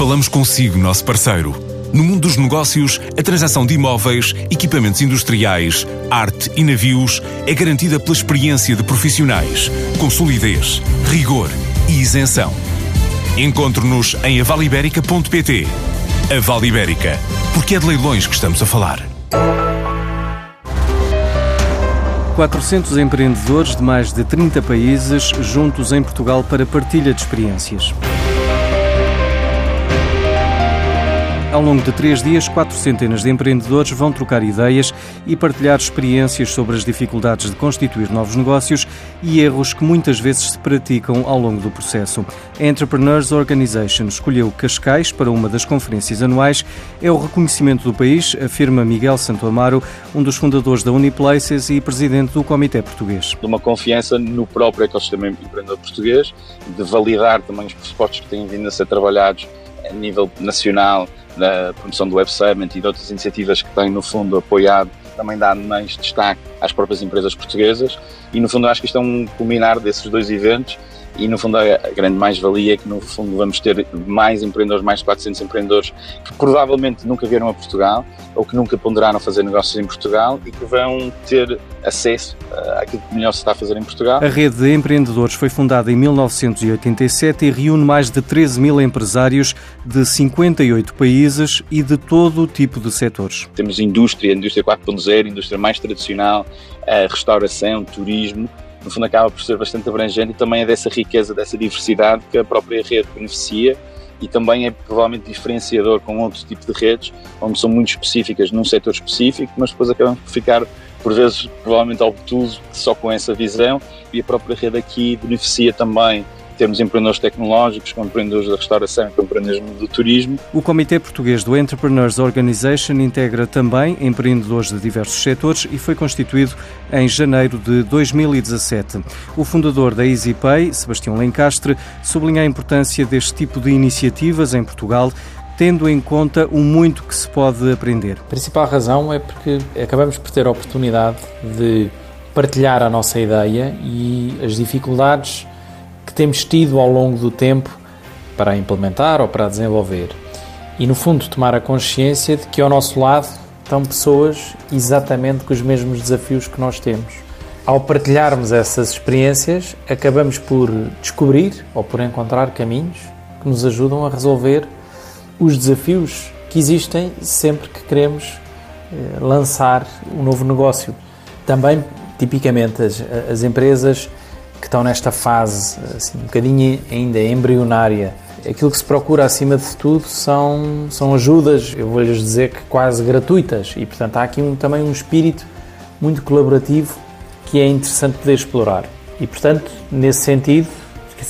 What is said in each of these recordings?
falamos consigo, nosso parceiro. No mundo dos negócios, a transação de imóveis, equipamentos industriais, arte e navios é garantida pela experiência de profissionais, com solidez, rigor e isenção. Encontre-nos em avaliberica.pt. A Vale Ibérica, porque é de leilões que estamos a falar. 400 empreendedores de mais de 30 países juntos em Portugal para partilha de experiências. Ao longo de três dias, quatro centenas de empreendedores vão trocar ideias e partilhar experiências sobre as dificuldades de constituir novos negócios e erros que muitas vezes se praticam ao longo do processo. A Entrepreneurs Organization escolheu Cascais para uma das conferências anuais. É o reconhecimento do país, afirma Miguel Santo Amaro, um dos fundadores da Uniplaces e presidente do Comitê Português. De uma confiança no próprio ecossistema empreendedor português, de validar também os pressupostos que têm vindo a ser trabalhados a nível nacional da promoção do Web Summit e de outras iniciativas que têm, no fundo, apoiado, também dá mais destaque às próprias empresas portuguesas. E, no fundo, acho que isto é um culminar desses dois eventos e no fundo a grande mais-valia é que no fundo vamos ter mais empreendedores, mais de 400 empreendedores que provavelmente nunca vieram a Portugal ou que nunca ponderaram fazer negócios em Portugal e que vão ter acesso àquilo que melhor se está a fazer em Portugal. A rede de empreendedores foi fundada em 1987 e reúne mais de 13 mil empresários de 58 países e de todo o tipo de setores. Temos indústria, indústria 4.0, indústria mais tradicional, restauração, turismo, no fundo acaba por ser bastante abrangente e também é dessa riqueza, dessa diversidade que a própria rede beneficia e também é provavelmente diferenciador com outros tipos de redes, onde são muito específicas num setor específico, mas depois acabamos por ficar, por vezes, provavelmente obtuso só com essa visão e a própria rede aqui beneficia também temos empreendedores tecnológicos, com empreendedores da restauração, com empreendedores do turismo. O Comitê Português do Entrepreneurs Organization integra também empreendedores de diversos setores e foi constituído em janeiro de 2017. O fundador da EasyPay, Sebastião Lencastre, sublinha a importância deste tipo de iniciativas em Portugal tendo em conta o muito que se pode aprender. A principal razão é porque acabamos por ter a oportunidade de partilhar a nossa ideia e as dificuldades temos tido ao longo do tempo para implementar ou para desenvolver. E, no fundo, tomar a consciência de que ao nosso lado estão pessoas exatamente com os mesmos desafios que nós temos. Ao partilharmos essas experiências, acabamos por descobrir ou por encontrar caminhos que nos ajudam a resolver os desafios que existem sempre que queremos eh, lançar um novo negócio. Também, tipicamente, as, as empresas que estão nesta fase assim, um bocadinho ainda embrionária. Aquilo que se procura acima de tudo são, são ajudas, eu vou-lhes dizer que quase gratuitas, e portanto há aqui um, também um espírito muito colaborativo que é interessante poder explorar. E portanto, nesse sentido,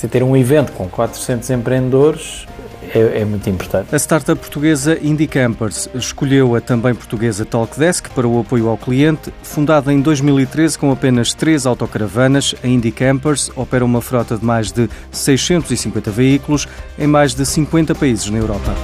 ter um evento com 400 empreendedores é, é, muito importante. A startup portuguesa Indie Campers escolheu a também portuguesa Talkdesk para o apoio ao cliente. Fundada em 2013 com apenas três autocaravanas, a Indie Campers opera uma frota de mais de 650 veículos em mais de 50 países na Europa.